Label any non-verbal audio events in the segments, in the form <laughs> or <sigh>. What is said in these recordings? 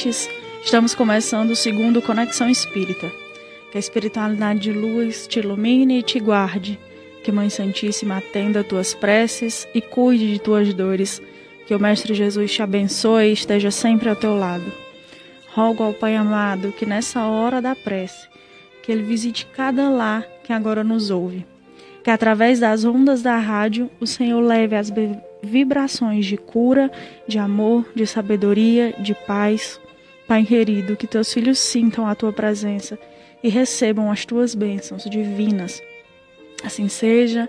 ouvintes. Estamos começando o segundo Conexão Espírita. Que a espiritualidade de luz te ilumine e te guarde. Que Mãe Santíssima atenda tuas preces e cuide de tuas dores. Que o Mestre Jesus te abençoe e esteja sempre ao teu lado. Rogo ao Pai amado que nessa hora da prece, que Ele visite cada lar que agora nos ouve. Que através das ondas da rádio, o Senhor leve as vibrações de cura, de amor, de sabedoria, de paz. Pai querido, que teus filhos sintam a tua presença e recebam as tuas bênçãos divinas. Assim seja,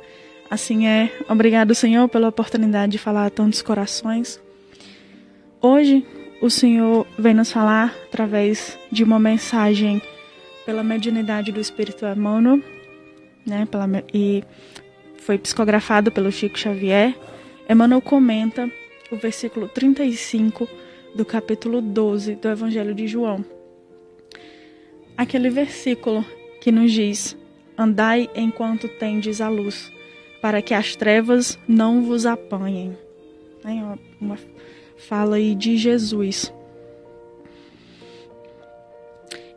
assim é. Obrigado, Senhor, pela oportunidade de falar a tantos corações. Hoje, o Senhor vem nos falar através de uma mensagem pela mediunidade do Espírito Emmanuel, né, pela, e foi psicografado pelo Chico Xavier Emmanuel comenta o versículo 35 do capítulo 12 do Evangelho de João. Aquele versículo que nos diz: Andai enquanto tendes a luz, para que as trevas não vos apanhem. É uma fala aí de Jesus.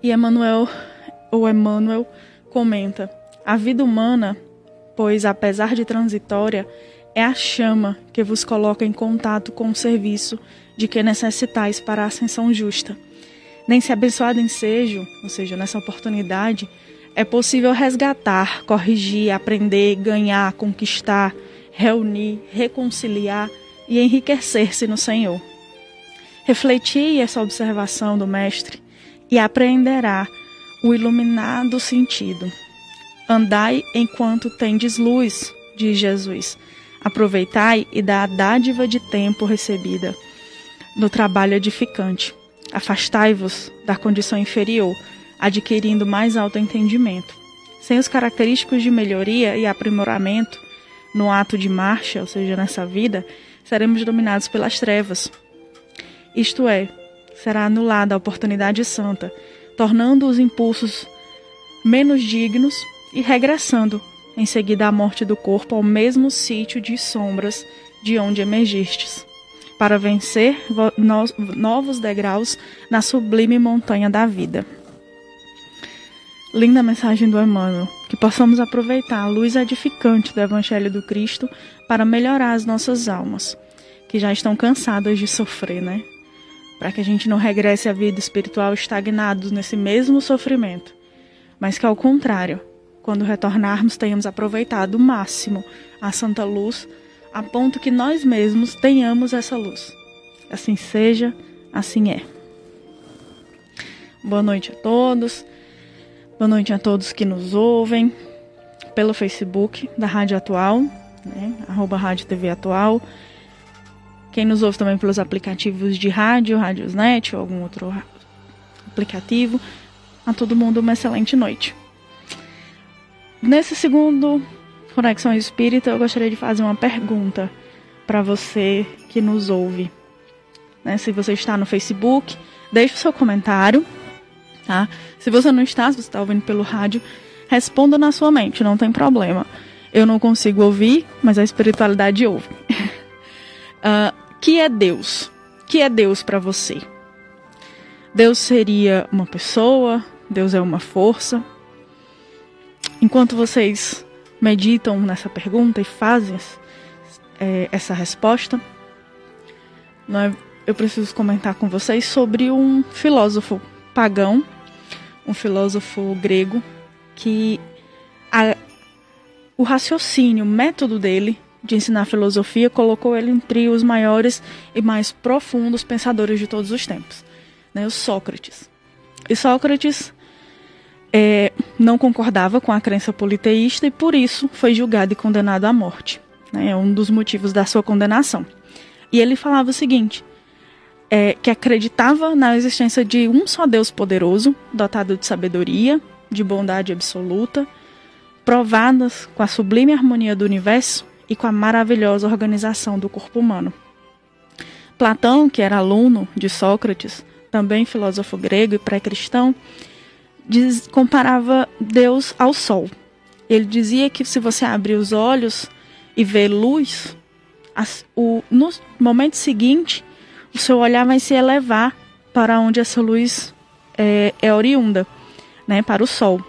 E Emmanuel, ou Emmanuel, comenta: A vida humana, pois apesar de transitória, é a chama que vos coloca em contato com o serviço de que necessitais para a ascensão justa. Nesse abençoado ensejo, ou seja, nessa oportunidade, é possível resgatar, corrigir, aprender, ganhar, conquistar, reunir, reconciliar e enriquecer-se no Senhor. Refletir essa observação do Mestre e apreenderá o iluminado sentido. Andai enquanto tendes luz, diz Jesus Aproveitai e dá a dádiva de tempo recebida no trabalho edificante. Afastai-vos da condição inferior, adquirindo mais alto entendimento. Sem os característicos de melhoria e aprimoramento no ato de marcha, ou seja, nessa vida, seremos dominados pelas trevas. Isto é, será anulada a oportunidade santa, tornando os impulsos menos dignos e regressando em seguida a morte do corpo ao mesmo sítio de sombras de onde emergistes, para vencer novos degraus na sublime montanha da vida. Linda mensagem do Emmanuel, que possamos aproveitar a luz edificante do Evangelho do Cristo para melhorar as nossas almas, que já estão cansadas de sofrer, né? Para que a gente não regresse à vida espiritual estagnados nesse mesmo sofrimento, mas que ao contrário, quando retornarmos, tenhamos aproveitado o máximo a santa luz, a ponto que nós mesmos tenhamos essa luz. Assim seja, assim é. Boa noite a todos. Boa noite a todos que nos ouvem pelo Facebook da Rádio Atual, né? arroba Rádio TV Atual. Quem nos ouve também pelos aplicativos de rádio, Rádiosnet ou algum outro aplicativo. A todo mundo uma excelente noite. Nesse segundo Conexão Espírita, eu gostaria de fazer uma pergunta para você que nos ouve. Né? Se você está no Facebook, deixe o seu comentário. Tá? Se você não está, se você está ouvindo pelo rádio, responda na sua mente, não tem problema. Eu não consigo ouvir, mas a espiritualidade ouve. uh, <laughs> que é Deus? Que é Deus para você? Deus seria uma pessoa? Deus é uma força? Enquanto vocês meditam nessa pergunta e fazem é, essa resposta, eu preciso comentar com vocês sobre um filósofo pagão, um filósofo grego, que a, o raciocínio, o método dele de ensinar filosofia colocou ele entre os maiores e mais profundos pensadores de todos os tempos, né, o Sócrates. E Sócrates é, não concordava com a crença politeísta e por isso foi julgado e condenado à morte. Né? É um dos motivos da sua condenação. E ele falava o seguinte: é, que acreditava na existência de um só Deus poderoso, dotado de sabedoria, de bondade absoluta, provadas com a sublime harmonia do universo e com a maravilhosa organização do corpo humano. Platão, que era aluno de Sócrates, também filósofo grego e pré-cristão, diz, comparava Deus ao sol. Ele dizia que se você abrir os olhos e ver luz, as, o, no momento seguinte o seu olhar vai se elevar para onde essa luz é, é oriunda, né, para o sol.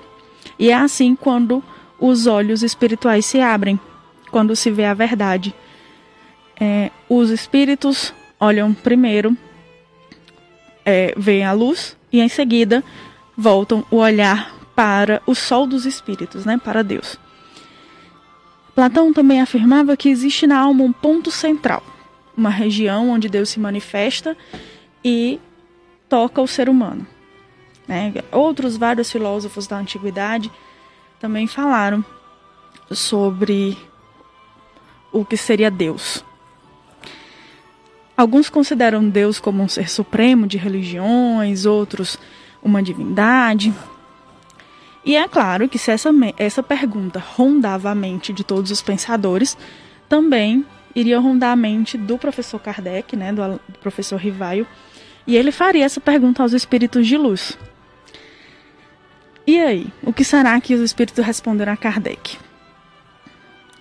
E é assim quando os olhos espirituais se abrem, quando se vê a verdade. É, os espíritos olham primeiro, é, veem a luz e em seguida voltam o olhar para o sol dos espíritos, né, para Deus. Platão também afirmava que existe na alma um ponto central, uma região onde Deus se manifesta e toca o ser humano. Né? Outros vários filósofos da antiguidade também falaram sobre o que seria Deus. Alguns consideram Deus como um ser supremo de religiões, outros uma divindade. E é claro que se essa, essa pergunta rondava a mente de todos os pensadores, também iria rondar a mente do professor Kardec, né, do, do professor Rivaio, e ele faria essa pergunta aos espíritos de luz. E aí, o que será que os espíritos responderam a Kardec?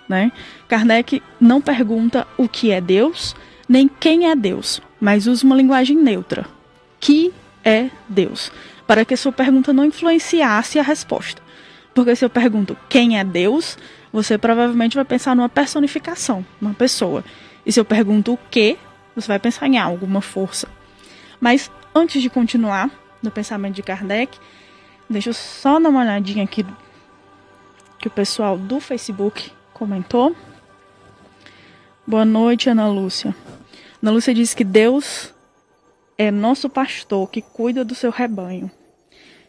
Né? Kardec não pergunta o que é Deus, nem quem é Deus, mas usa uma linguagem neutra. Que é Deus? Para que sua pergunta não influenciasse a resposta. Porque se eu pergunto quem é Deus, você provavelmente vai pensar numa personificação, uma pessoa. E se eu pergunto o que, você vai pensar em algo, uma força. Mas antes de continuar no pensamento de Kardec, deixa eu só dar uma olhadinha aqui que o pessoal do Facebook comentou. Boa noite, Ana Lúcia. Ana Lúcia diz que Deus é nosso pastor que cuida do seu rebanho.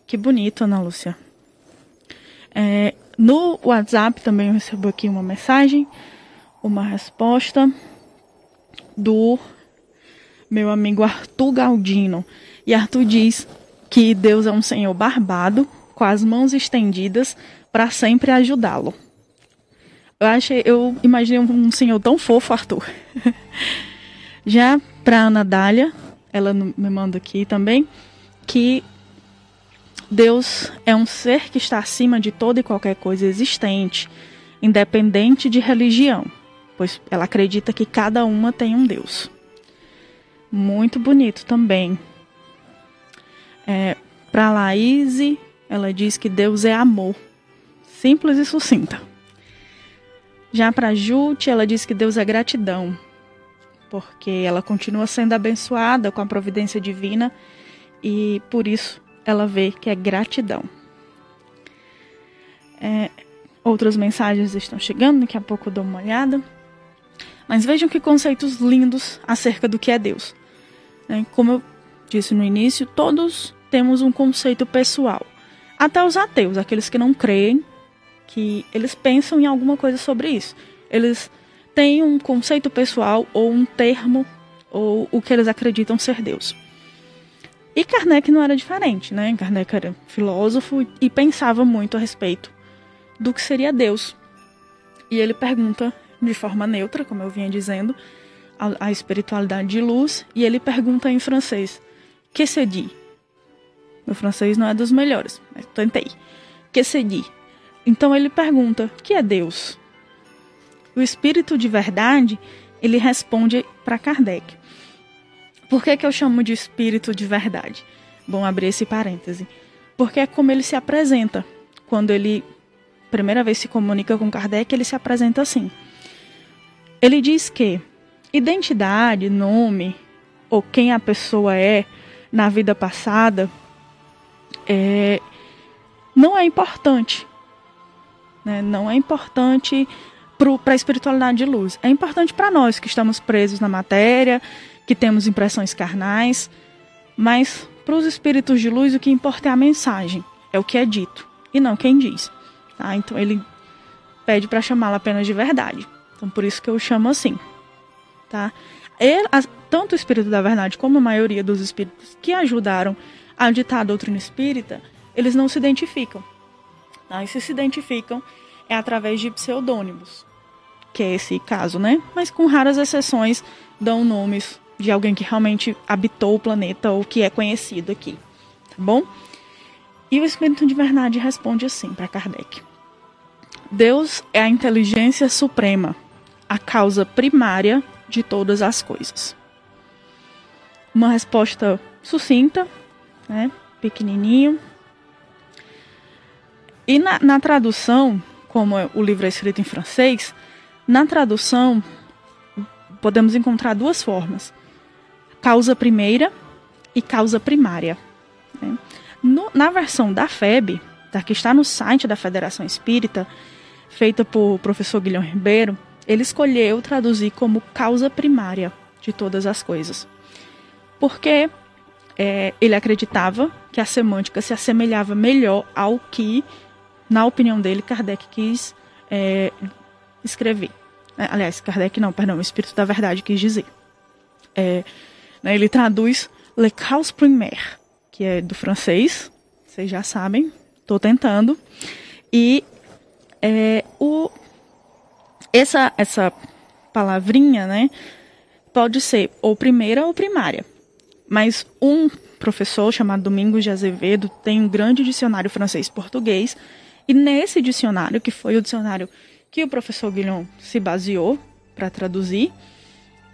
Que bonito, Ana Lúcia. É, no WhatsApp também eu recebo aqui uma mensagem, uma resposta do meu amigo Arthur Galdino. E Arthur diz que Deus é um Senhor barbado, com as mãos estendidas, para sempre ajudá-lo. Eu achei, eu imaginei um senhor tão fofo, Arthur. <laughs> Já para Ana Dália, ela me manda aqui também, que Deus é um ser que está acima de toda e qualquer coisa existente, independente de religião, pois ela acredita que cada uma tem um Deus muito bonito também. É, Para Laís, ela diz que Deus é amor, simples e sucinta. Já para Jute, ela diz que Deus é gratidão, porque ela continua sendo abençoada com a providência divina e por isso ela vê que é gratidão. É, outras mensagens estão chegando, daqui a pouco eu dou uma olhada. Mas vejam que conceitos lindos acerca do que é Deus. Né? Como eu disse no início, todos temos um conceito pessoal. Até os ateus, aqueles que não creem, que eles pensam em alguma coisa sobre isso. Eles têm um conceito pessoal ou um termo ou o que eles acreditam ser Deus. E Kardec não era diferente, né? Kardec era filósofo e pensava muito a respeito do que seria Deus. E ele pergunta de forma neutra, como eu vinha dizendo, a, a espiritualidade de luz e ele pergunta em francês: Que se dit? Meu francês não é dos melhores, mas tentei. Que se dit? Então ele pergunta: Que é Deus? O espírito de verdade, ele responde para Kardec. Por que, que eu chamo de espírito de verdade? Bom, abrir esse parêntese. Porque é como ele se apresenta. Quando ele, primeira vez, se comunica com Kardec, ele se apresenta assim. Ele diz que Identidade, nome ou quem a pessoa é na vida passada é, não é importante. Né? Não é importante para a espiritualidade de luz. É importante para nós que estamos presos na matéria, que temos impressões carnais, mas para os espíritos de luz o que importa é a mensagem, é o que é dito e não quem diz. Tá? Então ele pede para chamá-la apenas de verdade. Então por isso que eu chamo assim tá? Ele, a, tanto o Espírito da Verdade como a maioria dos espíritos que ajudaram a ditar a doutrina espírita, eles não se identificam. Tá? E se se identificam é através de pseudônimos, que é esse caso, né? Mas com raras exceções dão nomes de alguém que realmente habitou o planeta ou que é conhecido aqui, tá bom? E o Espírito de Verdade responde assim para Kardec: Deus é a inteligência suprema, a causa primária de todas as coisas. uma resposta sucinta, né? pequenininho. E na, na tradução, como o livro é escrito em francês, na tradução podemos encontrar duas formas: causa primeira e causa primária. Né? No, na versão da FEB, tá, que está no site da Federação Espírita, feita por professor Guilherme Ribeiro, ele escolheu traduzir como causa primária de todas as coisas. Porque é, ele acreditava que a semântica se assemelhava melhor ao que, na opinião dele, Kardec quis é, escrever. É, aliás, Kardec não, perdão, o Espírito da Verdade quis dizer. É, né, ele traduz Le Cause Primaire, que é do francês, vocês já sabem, estou tentando. E é, o, essa, essa palavrinha, né, pode ser ou primeira ou primária. Mas um professor chamado Domingos de Azevedo tem um grande dicionário francês-português, e nesse dicionário, que foi o dicionário que o professor Guilhom se baseou para traduzir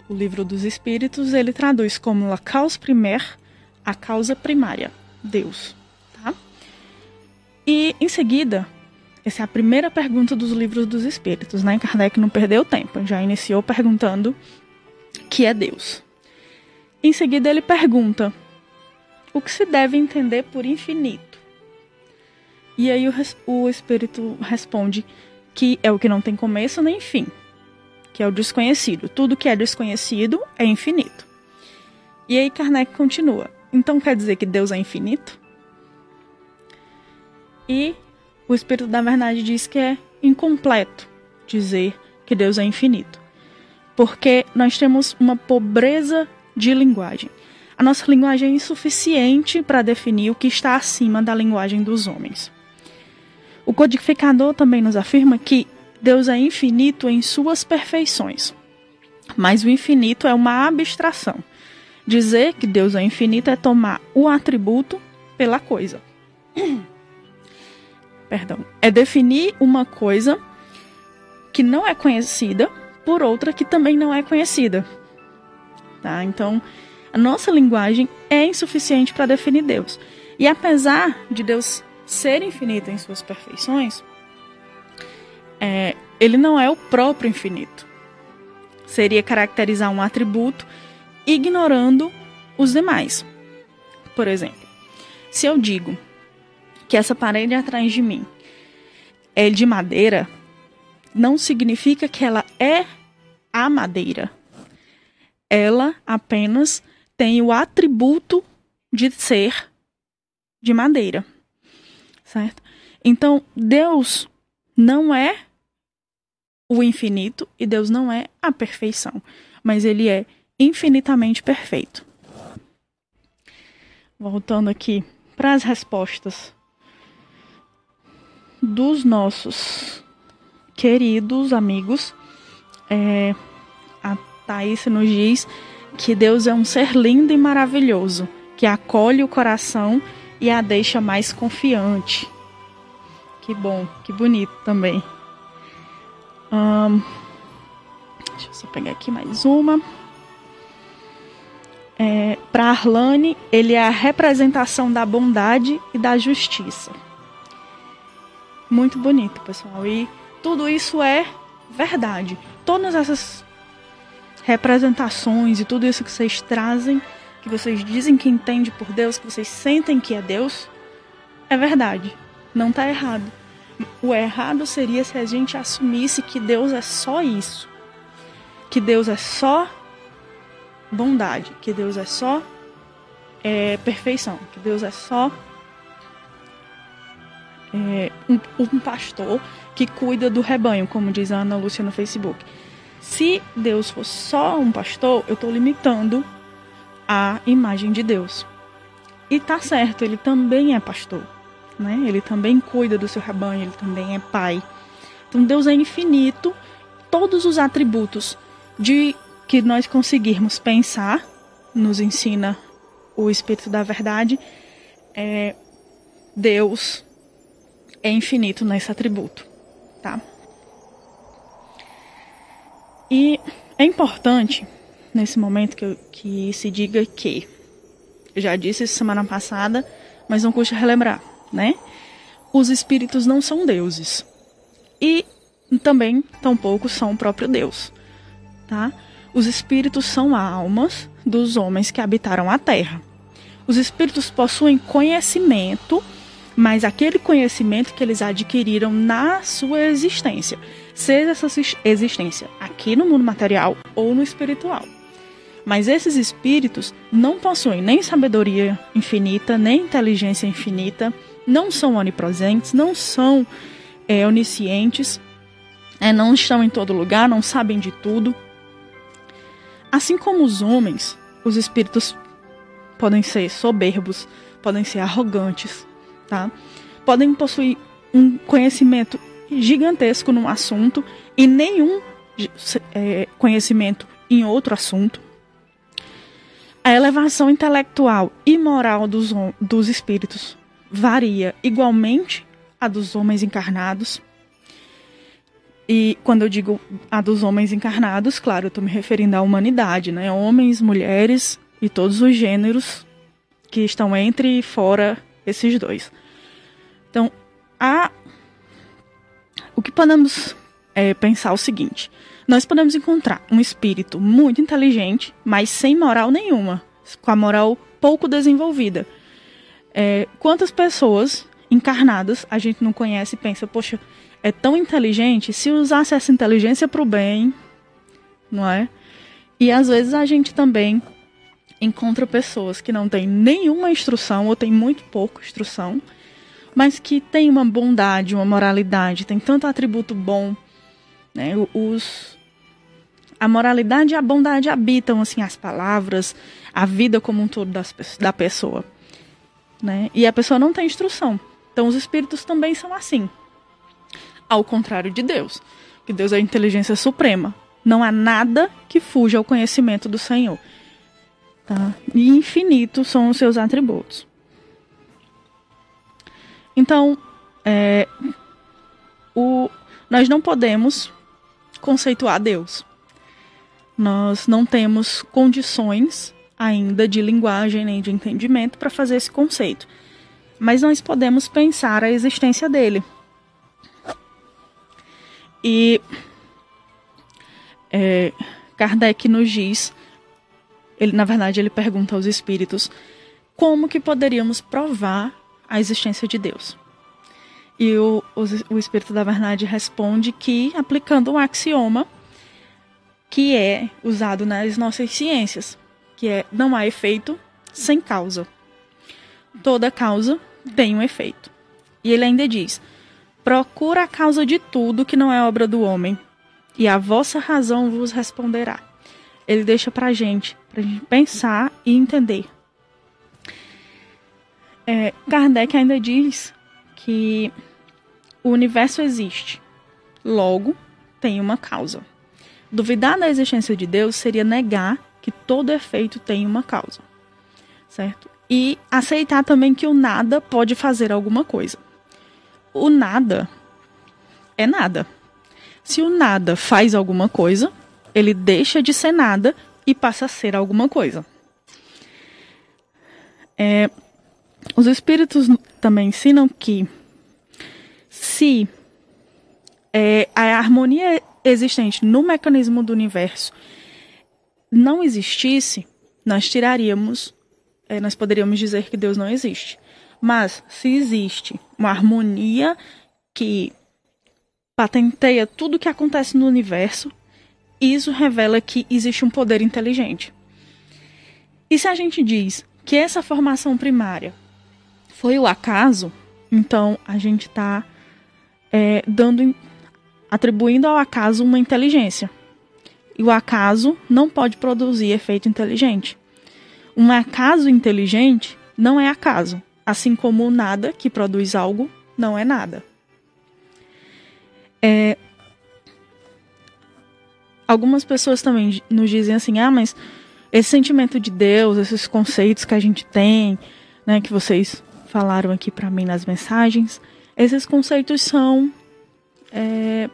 o livro dos Espíritos, ele traduz como la cause primaire, a causa primária, Deus. Tá? E em seguida, essa é a primeira pergunta dos livros dos Espíritos, né? Kardec não perdeu tempo, já iniciou perguntando que é Deus. Em seguida, ele pergunta o que se deve entender por infinito. E aí o, o Espírito responde que é o que não tem começo nem fim, que é o desconhecido. Tudo que é desconhecido é infinito. E aí Kardec continua. Então quer dizer que Deus é infinito? E o Espírito da Verdade diz que é incompleto dizer que Deus é infinito. Porque nós temos uma pobreza de linguagem. A nossa linguagem é insuficiente para definir o que está acima da linguagem dos homens. O codificador também nos afirma que Deus é infinito em suas perfeições. Mas o infinito é uma abstração. Dizer que Deus é infinito é tomar o atributo pela coisa. <coughs> Perdão. É definir uma coisa que não é conhecida por outra que também não é conhecida. Tá? Então, a nossa linguagem é insuficiente para definir Deus. E apesar de Deus ser infinito em suas perfeições, é, ele não é o próprio infinito. Seria caracterizar um atributo ignorando os demais. Por exemplo, se eu digo que essa parede atrás de mim é de madeira, não significa que ela é a madeira. Ela apenas tem o atributo de ser de madeira certo? Então, Deus não é o infinito e Deus não é a perfeição, mas ele é infinitamente perfeito. Voltando aqui para as respostas dos nossos queridos amigos, é, a Thaís nos diz que Deus é um ser lindo e maravilhoso, que acolhe o coração e a deixa mais confiante. Que bom, que bonito também. Um, deixa eu só pegar aqui mais uma. É, Para Arlane, ele é a representação da bondade e da justiça. Muito bonito, pessoal. E tudo isso é verdade. Todas essas representações e tudo isso que vocês trazem que vocês dizem que entende por Deus, que vocês sentem que é Deus, é verdade. Não está errado. O errado seria se a gente assumisse que Deus é só isso. Que Deus é só bondade. Que Deus é só é, perfeição. Que Deus é só é, um, um pastor que cuida do rebanho, como diz a Ana Lúcia no Facebook. Se Deus for só um pastor, eu estou limitando a imagem de Deus. E tá certo, ele também é pastor, né? Ele também cuida do seu rebanho, ele também é pai. Então Deus é infinito, todos os atributos de que nós conseguirmos pensar, nos ensina o Espírito da Verdade, é, Deus é infinito nesse atributo, tá? E é importante nesse momento que, que se diga que, eu já disse isso semana passada, mas não custa relembrar, né? Os espíritos não são deuses. E também, tampouco, são o próprio Deus, tá? Os espíritos são almas dos homens que habitaram a terra. Os espíritos possuem conhecimento, mas aquele conhecimento que eles adquiriram na sua existência, seja essa existência aqui no mundo material ou no espiritual. Mas esses espíritos não possuem nem sabedoria infinita, nem inteligência infinita, não são onipresentes, não são é, oniscientes, é, não estão em todo lugar, não sabem de tudo. Assim como os homens, os espíritos podem ser soberbos, podem ser arrogantes, tá? Podem possuir um conhecimento gigantesco num assunto e nenhum é, conhecimento em outro assunto. A elevação intelectual e moral dos, dos espíritos varia igualmente a dos homens encarnados. E quando eu digo a dos homens encarnados, claro, eu estou me referindo à humanidade, né? Homens, mulheres e todos os gêneros que estão entre e fora esses dois. Então, a... o que podemos é, pensar é o seguinte: nós podemos encontrar um espírito muito inteligente, mas sem moral nenhuma, com a moral pouco desenvolvida. É, quantas pessoas encarnadas a gente não conhece e pensa, poxa, é tão inteligente, se usasse essa inteligência para o bem, não é? E às vezes a gente também encontra pessoas que não têm nenhuma instrução ou têm muito pouca instrução, mas que têm uma bondade, uma moralidade, tem tanto atributo bom, né? Os a moralidade e a bondade habitam assim as palavras, a vida como um todo das, da pessoa, né? E a pessoa não tem instrução. Então os espíritos também são assim ao contrário de Deus, que Deus é a inteligência suprema. Não há nada que fuja ao conhecimento do Senhor. Tá? E infinitos são os seus atributos. Então, é, o, nós não podemos conceituar Deus. Nós não temos condições ainda de linguagem nem de entendimento para fazer esse conceito. Mas nós podemos pensar a existência dele. E é, Kardec nos diz, ele, na verdade, ele pergunta aos espíritos como que poderíamos provar a existência de Deus. E o, o, o Espírito da Verdade responde que aplicando um axioma que é usado nas nossas ciências, que é não há efeito sem causa. Toda causa tem um efeito. E ele ainda diz: Procura a causa de tudo que não é obra do homem, e a vossa razão vos responderá. Ele deixa pra gente, pra gente pensar e entender. É, Kardec ainda diz que o universo existe, logo tem uma causa. Duvidar da existência de Deus seria negar que todo efeito tem uma causa, certo? E aceitar também que o nada pode fazer alguma coisa o nada é nada. Se o nada faz alguma coisa, ele deixa de ser nada e passa a ser alguma coisa. É, os espíritos também ensinam que se é, a harmonia existente no mecanismo do universo não existisse, nós tiraríamos, é, nós poderíamos dizer que Deus não existe. Mas se existe uma harmonia que patenteia tudo o que acontece no universo, isso revela que existe um poder inteligente. E se a gente diz que essa formação primária foi o acaso, então a gente está é, dando, atribuindo ao acaso uma inteligência. E o acaso não pode produzir efeito inteligente. Um acaso inteligente não é acaso. Assim como nada, que produz algo, não é nada. É... Algumas pessoas também nos dizem assim: ah, mas esse sentimento de Deus, esses conceitos que a gente tem, né, que vocês falaram aqui para mim nas mensagens, esses conceitos são é,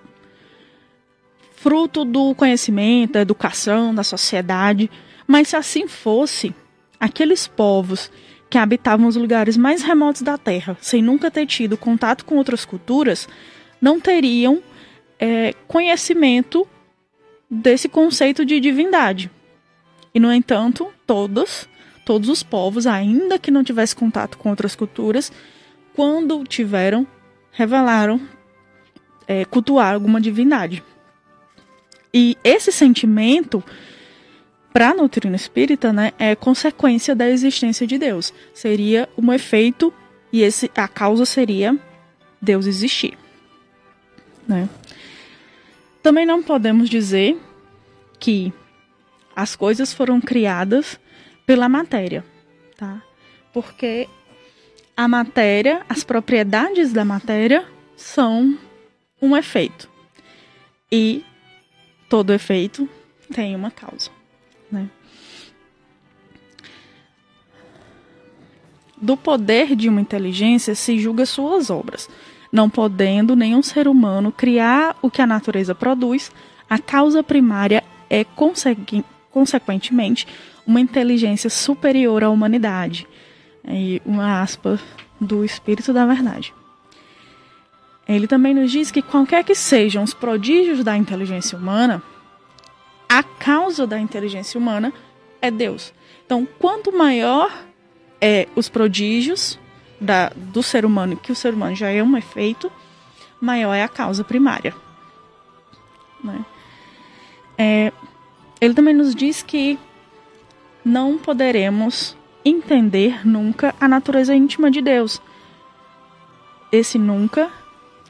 fruto do conhecimento, da educação, da sociedade. Mas se assim fosse, aqueles povos que habitavam os lugares mais remotos da Terra, sem nunca ter tido contato com outras culturas, não teriam é, conhecimento desse conceito de divindade. E, no entanto, todos, todos os povos, ainda que não tivessem contato com outras culturas, quando tiveram, revelaram é, cultuar alguma divindade. E esse sentimento, para a doutrina espírita, né, é consequência da existência de Deus. Seria um efeito e esse, a causa seria Deus existir. Né? Também não podemos dizer que as coisas foram criadas pela matéria, tá? Porque a matéria, as propriedades da matéria são um efeito. E todo efeito tem uma causa, né? Do poder de uma inteligência se julga suas obras, não podendo nenhum ser humano criar o que a natureza produz, a causa primária é consequentemente uma inteligência superior à humanidade. E uma aspa do Espírito da Verdade. Ele também nos diz que qualquer que sejam os prodígios da inteligência humana, a causa da inteligência humana é Deus. Então, quanto maior é os prodígios da, do ser humano, que o ser humano já é um efeito, maior é a causa primária. Né? É, ele também nos diz que não poderemos entender nunca a natureza íntima de Deus. Esse nunca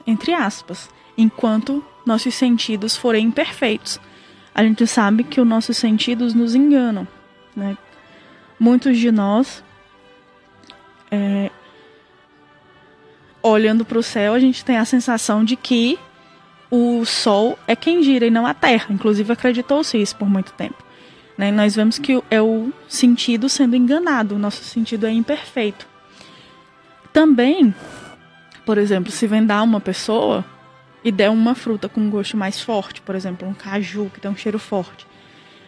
entre aspas, enquanto nossos sentidos forem imperfeitos. A gente sabe que os nossos sentidos nos enganam. Né? Muitos de nós, é, olhando para o céu, a gente tem a sensação de que o Sol é quem gira e não a Terra. Inclusive, acreditou-se isso por muito tempo. Né? Nós vemos que é o sentido sendo enganado, o nosso sentido é imperfeito. Também por exemplo, se vendar uma pessoa e der uma fruta com um gosto mais forte, por exemplo, um caju que tem um cheiro forte,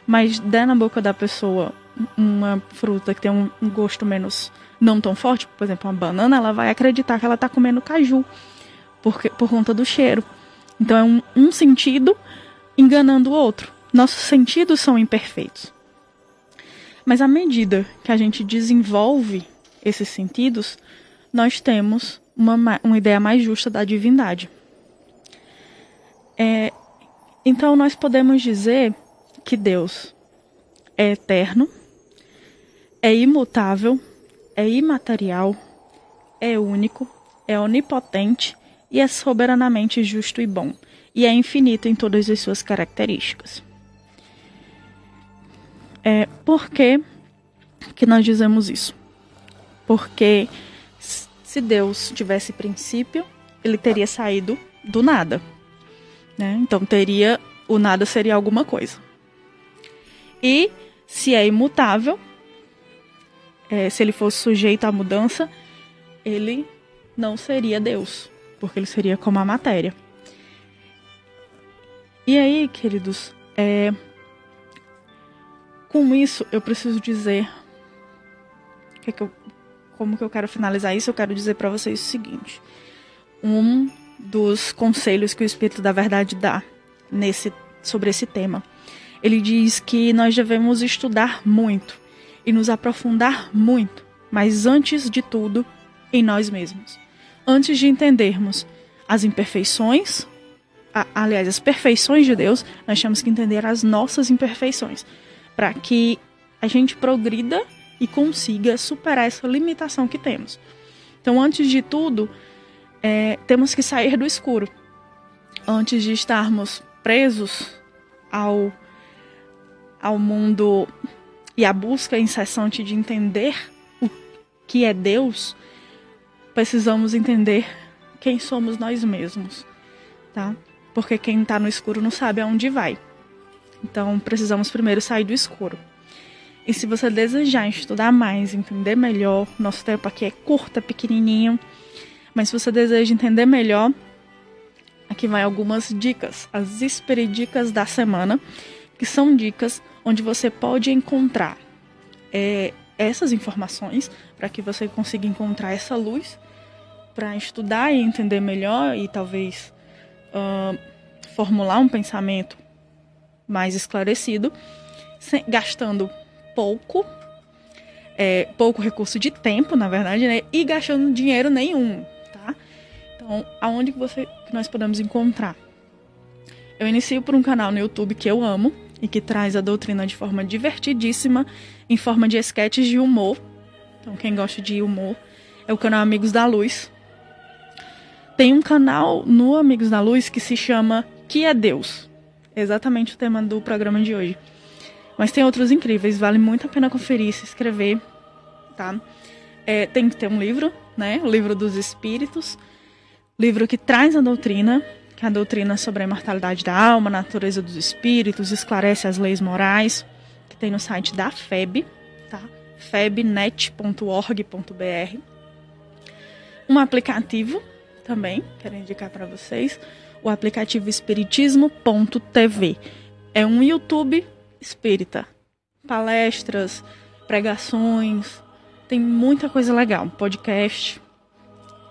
mas der na boca da pessoa uma fruta que tem um, gosto menos não tão forte, por exemplo, uma banana, ela vai acreditar que ela está comendo caju porque, por conta do cheiro. Então é um, um sentido enganando o outro. Nossos sentidos são imperfeitos. Mas à medida que a gente desenvolve esses sentidos, nós temos uma, uma ideia mais justa da divindade. É, então, nós podemos dizer que Deus é eterno, é imutável, é imaterial, é único, é onipotente e é soberanamente justo e bom, e é infinito em todas as suas características. É, por que, que nós dizemos isso? Porque se Deus tivesse princípio, ele teria saído do nada. Né? Então teria o nada seria alguma coisa. E se é imutável, é, se ele fosse sujeito à mudança, ele não seria Deus, porque ele seria como a matéria. E aí, queridos, é, com isso eu preciso dizer o que, é que eu como que eu quero finalizar isso, eu quero dizer para vocês o seguinte: um dos conselhos que o Espírito da Verdade dá nesse sobre esse tema, ele diz que nós devemos estudar muito e nos aprofundar muito, mas antes de tudo, em nós mesmos. Antes de entendermos as imperfeições, a, aliás, as perfeições de Deus, nós temos que entender as nossas imperfeições, para que a gente progrida e consiga superar essa limitação que temos. Então, antes de tudo, é, temos que sair do escuro. Antes de estarmos presos ao, ao mundo e à busca incessante de entender o que é Deus, precisamos entender quem somos nós mesmos, tá? Porque quem está no escuro não sabe aonde vai. Então, precisamos primeiro sair do escuro. E se você desejar estudar mais, entender melhor, nosso tempo aqui é curto, é pequenininho, mas se você deseja entender melhor, aqui vai algumas dicas, as esperidicas da semana, que são dicas onde você pode encontrar é, essas informações para que você consiga encontrar essa luz para estudar e entender melhor e talvez uh, formular um pensamento mais esclarecido, sem, gastando pouco, é, pouco recurso de tempo, na verdade, né, e gastando dinheiro nenhum, tá? Então, aonde que você que nós podemos encontrar? Eu inicio por um canal no YouTube que eu amo e que traz a doutrina de forma divertidíssima, em forma de esquetes de humor. Então, quem gosta de humor é o canal Amigos da Luz. Tem um canal no Amigos da Luz que se chama Que é Deus? Exatamente o tema do programa de hoje. Mas tem outros incríveis, vale muito a pena conferir, se inscrever, tá? É, tem que ter um livro, né? O livro dos Espíritos, livro que traz a doutrina, que é a doutrina sobre a imortalidade da alma, a natureza dos espíritos, esclarece as leis morais, que tem no site da FEB, tá? febnet.org.br. Um aplicativo também, quero indicar para vocês, o aplicativo espiritismo.tv. É um YouTube espírita. Palestras, pregações, tem muita coisa legal, podcast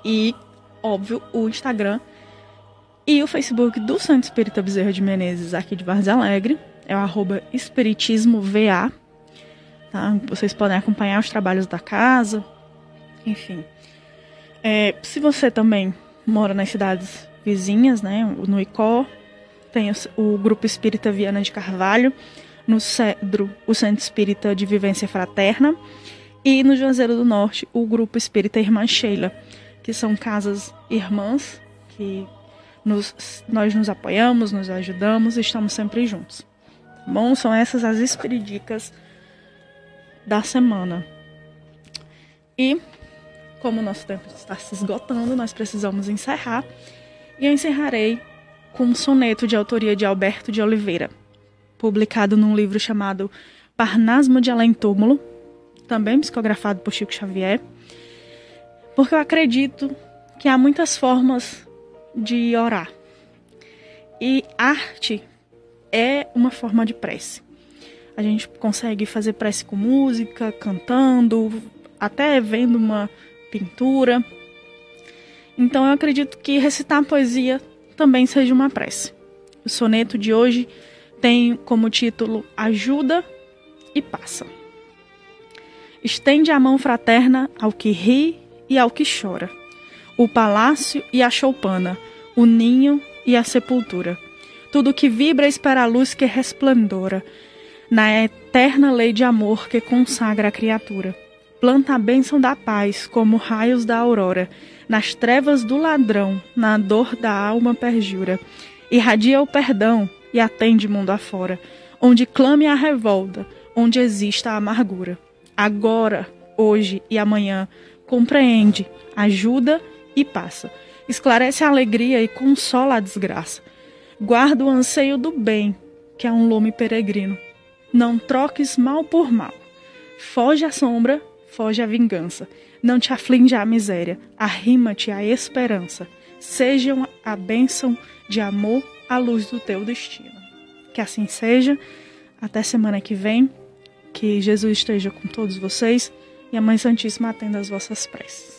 e, óbvio, o Instagram e o Facebook do Santo Espírita Bezerra de Menezes, aqui de Vargas Alegre, é o arroba espiritismoVA. Tá? Vocês podem acompanhar os trabalhos da casa, enfim. É, se você também mora nas cidades vizinhas, né, no Icó, tem o, o Grupo Espírita Viana de Carvalho, no Cedro, o Centro Espírita de Vivência Fraterna, e no Juazeiro do Norte, o Grupo Espírita Irmã Sheila, que são casas irmãs que nos, nós nos apoiamos, nos ajudamos e estamos sempre juntos. Tá bom? São essas as espiridicas da semana. E, como o nosso tempo está se esgotando, nós precisamos encerrar. E eu encerrarei com um soneto de autoria de Alberto de Oliveira, publicado num livro chamado Parnasmo de Além Túmulo, também psicografado por Chico Xavier, porque eu acredito que há muitas formas de orar. E arte é uma forma de prece. A gente consegue fazer prece com música, cantando, até vendo uma pintura. Então eu acredito que recitar poesia também seja uma prece. O soneto de hoje tem como título Ajuda e Passa. Estende a mão fraterna ao que ri e ao que chora o palácio e a choupana, o ninho e a sepultura. Tudo que vibra espera a luz que resplendora, na eterna lei de amor que consagra a criatura. Planta a bênção da paz como raios da aurora, nas trevas do ladrão, na dor da alma perjura. Irradia o perdão e atende mundo afora, onde clame a revolta, onde exista a amargura. Agora, hoje e amanhã, compreende, ajuda e passa. Esclarece a alegria e consola a desgraça. Guarda o anseio do bem, que é um lume peregrino. Não troques mal por mal. Foge a sombra, foge a vingança. Não te aflige a miséria, arrima-te a esperança. Sejam a bênção de amor à luz do teu destino. Que assim seja. Até semana que vem. Que Jesus esteja com todos vocês e a Mãe Santíssima atenda as vossas preces.